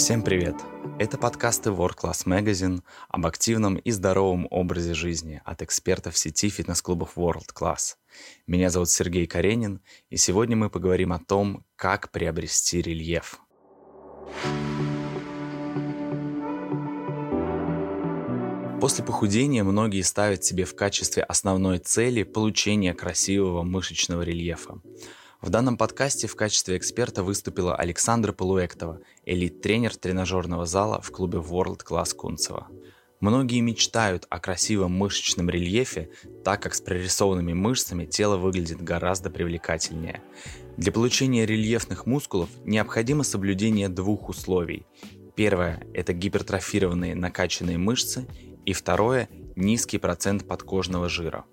Всем привет! Это подкасты World Class Magazine об активном и здоровом образе жизни от экспертов сети фитнес-клубов World Class. Меня зовут Сергей Каренин, и сегодня мы поговорим о том, как приобрести рельеф. После похудения многие ставят себе в качестве основной цели получение красивого мышечного рельефа. В данном подкасте в качестве эксперта выступила Александра Полуэктова, элит-тренер тренажерного зала в клубе World Class Кунцево. Многие мечтают о красивом мышечном рельефе, так как с прорисованными мышцами тело выглядит гораздо привлекательнее. Для получения рельефных мускулов необходимо соблюдение двух условий. Первое – это гипертрофированные накачанные мышцы, и второе – низкий процент подкожного жира.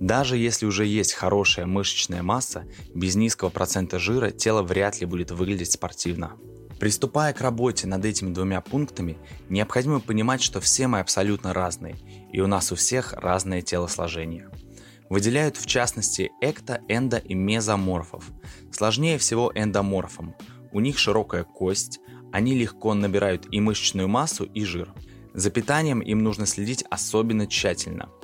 Даже если уже есть хорошая мышечная масса, без низкого процента жира тело вряд ли будет выглядеть спортивно. Приступая к работе над этими двумя пунктами, необходимо понимать, что все мы абсолютно разные, и у нас у всех разное телосложение. Выделяют в частности экто, эндо и мезоморфов. Сложнее всего эндоморфам. У них широкая кость, они легко набирают и мышечную массу, и жир. За питанием им нужно следить особенно тщательно –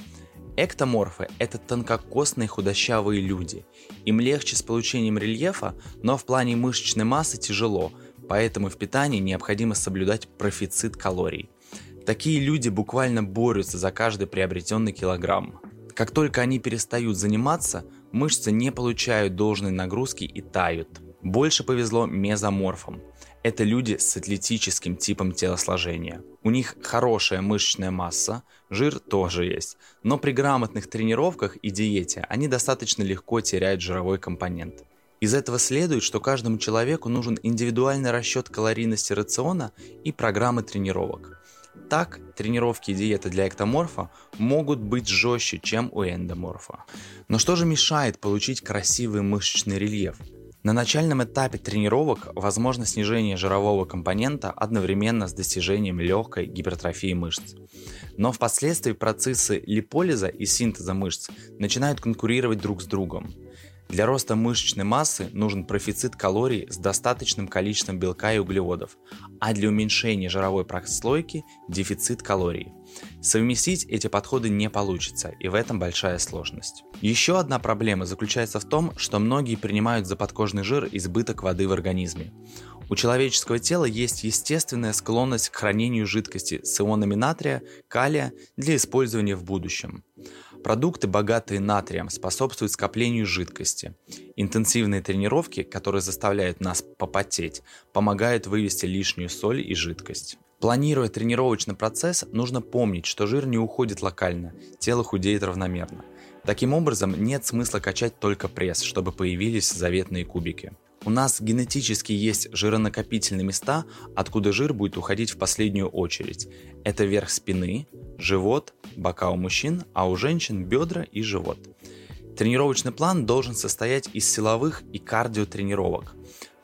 Эктоморфы – это тонкокосные худощавые люди. Им легче с получением рельефа, но в плане мышечной массы тяжело, поэтому в питании необходимо соблюдать профицит калорий. Такие люди буквально борются за каждый приобретенный килограмм. Как только они перестают заниматься, мышцы не получают должной нагрузки и тают. Больше повезло мезоморфам – это люди с атлетическим типом телосложения. У них хорошая мышечная масса, жир тоже есть, но при грамотных тренировках и диете они достаточно легко теряют жировой компонент. Из этого следует, что каждому человеку нужен индивидуальный расчет калорийности рациона и программы тренировок. Так, тренировки и диета для эктоморфа могут быть жестче, чем у эндоморфа. Но что же мешает получить красивый мышечный рельеф? На начальном этапе тренировок возможно снижение жирового компонента одновременно с достижением легкой гипертрофии мышц. Но впоследствии процессы липолиза и синтеза мышц начинают конкурировать друг с другом. Для роста мышечной массы нужен профицит калорий с достаточным количеством белка и углеводов, а для уменьшения жировой прослойки – дефицит калорий. Совместить эти подходы не получится, и в этом большая сложность. Еще одна проблема заключается в том, что многие принимают за подкожный жир избыток воды в организме. У человеческого тела есть естественная склонность к хранению жидкости с ионами натрия, калия для использования в будущем. Продукты, богатые натрием, способствуют скоплению жидкости. Интенсивные тренировки, которые заставляют нас попотеть, помогают вывести лишнюю соль и жидкость. Планируя тренировочный процесс, нужно помнить, что жир не уходит локально, тело худеет равномерно. Таким образом, нет смысла качать только пресс, чтобы появились заветные кубики. У нас генетически есть жиронакопительные места, откуда жир будет уходить в последнюю очередь. Это верх спины, живот, бока у мужчин, а у женщин бедра и живот. Тренировочный план должен состоять из силовых и кардиотренировок.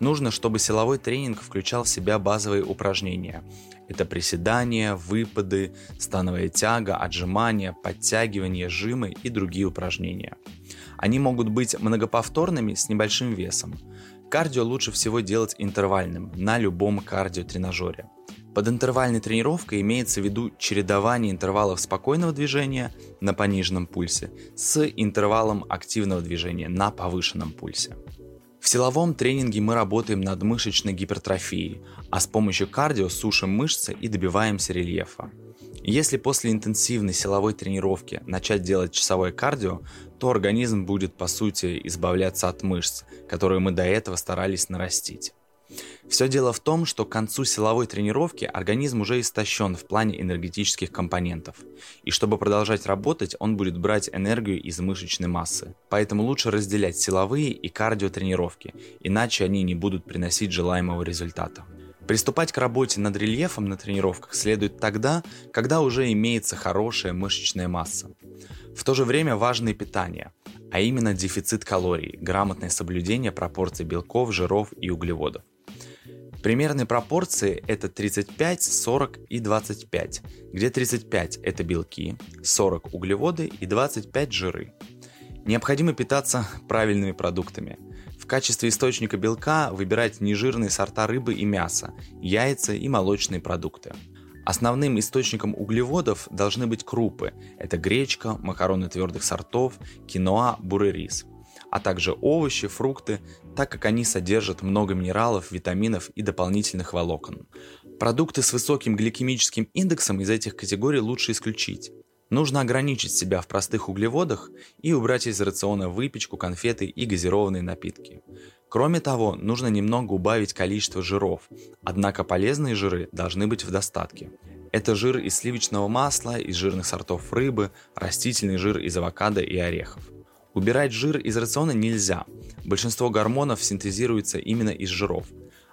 Нужно, чтобы силовой тренинг включал в себя базовые упражнения. Это приседания, выпады, становая тяга, отжимания, подтягивания, жимы и другие упражнения. Они могут быть многоповторными с небольшим весом. Кардио лучше всего делать интервальным на любом кардиотренажере. Под интервальной тренировкой имеется в виду чередование интервалов спокойного движения на пониженном пульсе с интервалом активного движения на повышенном пульсе. В силовом тренинге мы работаем над мышечной гипертрофией, а с помощью кардио сушим мышцы и добиваемся рельефа. Если после интенсивной силовой тренировки начать делать часовое кардио, то организм будет по сути избавляться от мышц, которые мы до этого старались нарастить. Все дело в том, что к концу силовой тренировки организм уже истощен в плане энергетических компонентов. И чтобы продолжать работать, он будет брать энергию из мышечной массы. Поэтому лучше разделять силовые и кардиотренировки, иначе они не будут приносить желаемого результата. Приступать к работе над рельефом на тренировках следует тогда, когда уже имеется хорошая мышечная масса. В то же время важно и питание, а именно дефицит калорий, грамотное соблюдение пропорций белков, жиров и углеводов. Примерные пропорции это 35, 40 и 25, где 35 это белки, 40 углеводы и 25 жиры. Необходимо питаться правильными продуктами – качестве источника белка выбирать нежирные сорта рыбы и мяса, яйца и молочные продукты. Основным источником углеводов должны быть крупы. Это гречка, макароны твердых сортов, киноа, бурый рис. А также овощи, фрукты, так как они содержат много минералов, витаминов и дополнительных волокон. Продукты с высоким гликемическим индексом из этих категорий лучше исключить. Нужно ограничить себя в простых углеводах и убрать из рациона выпечку, конфеты и газированные напитки. Кроме того, нужно немного убавить количество жиров, однако полезные жиры должны быть в достатке. Это жир из сливочного масла, из жирных сортов рыбы, растительный жир из авокадо и орехов. Убирать жир из рациона нельзя. Большинство гормонов синтезируется именно из жиров.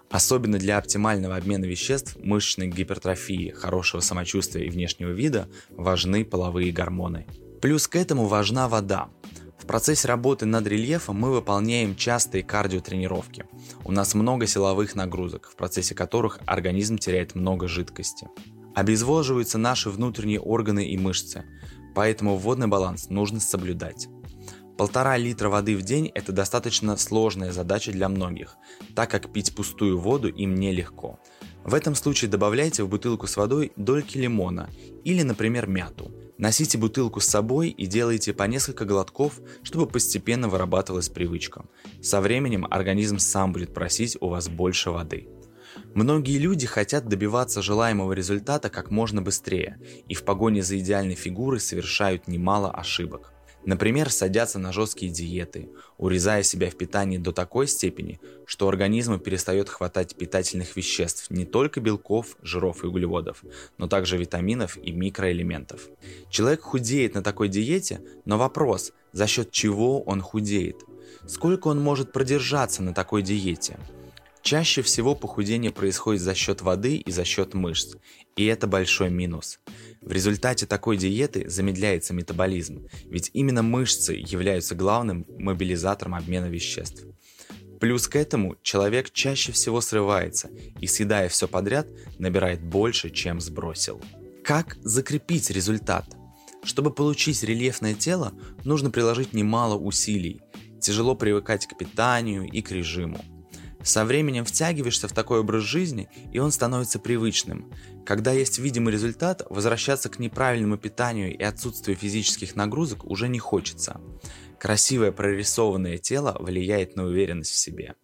Особенно для оптимального обмена веществ, мышечной гипертрофии, хорошего самочувствия и внешнего вида важны половые гормоны. Плюс к этому важна вода. В процессе работы над рельефом мы выполняем частые кардиотренировки. У нас много силовых нагрузок, в процессе которых организм теряет много жидкости. Обезвоживаются наши внутренние органы и мышцы, поэтому водный баланс нужно соблюдать. Полтора литра воды в день – это достаточно сложная задача для многих, так как пить пустую воду им нелегко. В этом случае добавляйте в бутылку с водой дольки лимона или, например, мяту. Носите бутылку с собой и делайте по несколько глотков, чтобы постепенно вырабатывалась привычка. Со временем организм сам будет просить у вас больше воды. Многие люди хотят добиваться желаемого результата как можно быстрее и в погоне за идеальной фигурой совершают немало ошибок. Например, садятся на жесткие диеты, урезая себя в питании до такой степени, что организму перестает хватать питательных веществ, не только белков, жиров и углеводов, но также витаминов и микроэлементов. Человек худеет на такой диете, но вопрос, за счет чего он худеет? Сколько он может продержаться на такой диете? Чаще всего похудение происходит за счет воды и за счет мышц, и это большой минус. В результате такой диеты замедляется метаболизм, ведь именно мышцы являются главным мобилизатором обмена веществ. Плюс к этому человек чаще всего срывается и, съедая все подряд, набирает больше, чем сбросил. Как закрепить результат? Чтобы получить рельефное тело, нужно приложить немало усилий. Тяжело привыкать к питанию и к режиму. Со временем втягиваешься в такой образ жизни, и он становится привычным. Когда есть видимый результат, возвращаться к неправильному питанию и отсутствию физических нагрузок уже не хочется. Красивое прорисованное тело влияет на уверенность в себе.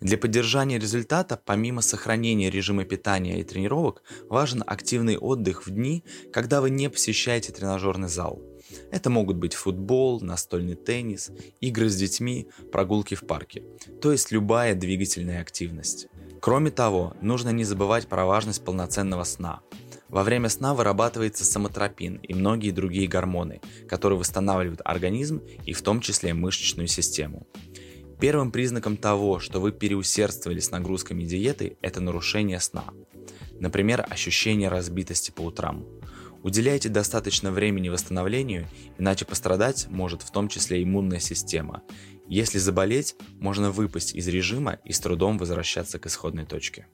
Для поддержания результата, помимо сохранения режима питания и тренировок, важен активный отдых в дни, когда вы не посещаете тренажерный зал – это могут быть футбол, настольный теннис, игры с детьми, прогулки в парке, то есть любая двигательная активность. Кроме того, нужно не забывать про важность полноценного сна. Во время сна вырабатывается самотропин и многие другие гормоны, которые восстанавливают организм и в том числе мышечную систему. Первым признаком того, что вы переусердствовали с нагрузками диеты, это нарушение сна. Например, ощущение разбитости по утрам. Уделяйте достаточно времени восстановлению, иначе пострадать может в том числе иммунная система. Если заболеть, можно выпасть из режима и с трудом возвращаться к исходной точке.